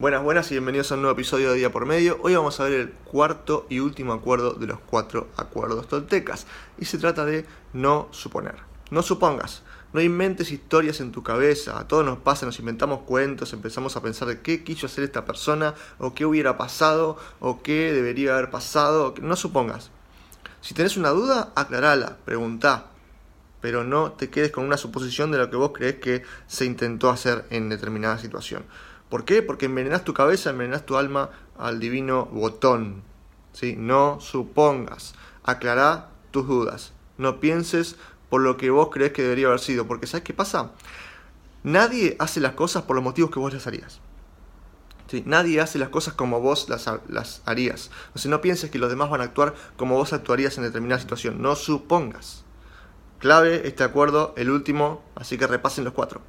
Buenas, buenas y bienvenidos a un nuevo episodio de Día por Medio. Hoy vamos a ver el cuarto y último acuerdo de los cuatro acuerdos toltecas. Y se trata de no suponer. No supongas, no inventes historias en tu cabeza. A todos nos pasa, nos inventamos cuentos, empezamos a pensar de qué quiso hacer esta persona, o qué hubiera pasado, o qué debería haber pasado. No supongas. Si tenés una duda, aclarala, preguntá. Pero no te quedes con una suposición de lo que vos crees que se intentó hacer en determinada situación. ¿Por qué? Porque envenenas tu cabeza, envenenas tu alma al divino botón. ¿sí? No supongas, aclará tus dudas. No pienses por lo que vos crees que debería haber sido. Porque ¿sabes qué pasa? Nadie hace las cosas por los motivos que vos las harías. ¿Sí? Nadie hace las cosas como vos las, las harías. O no pienses que los demás van a actuar como vos actuarías en determinada situación. No supongas. Clave este acuerdo, el último, así que repasen los cuatro.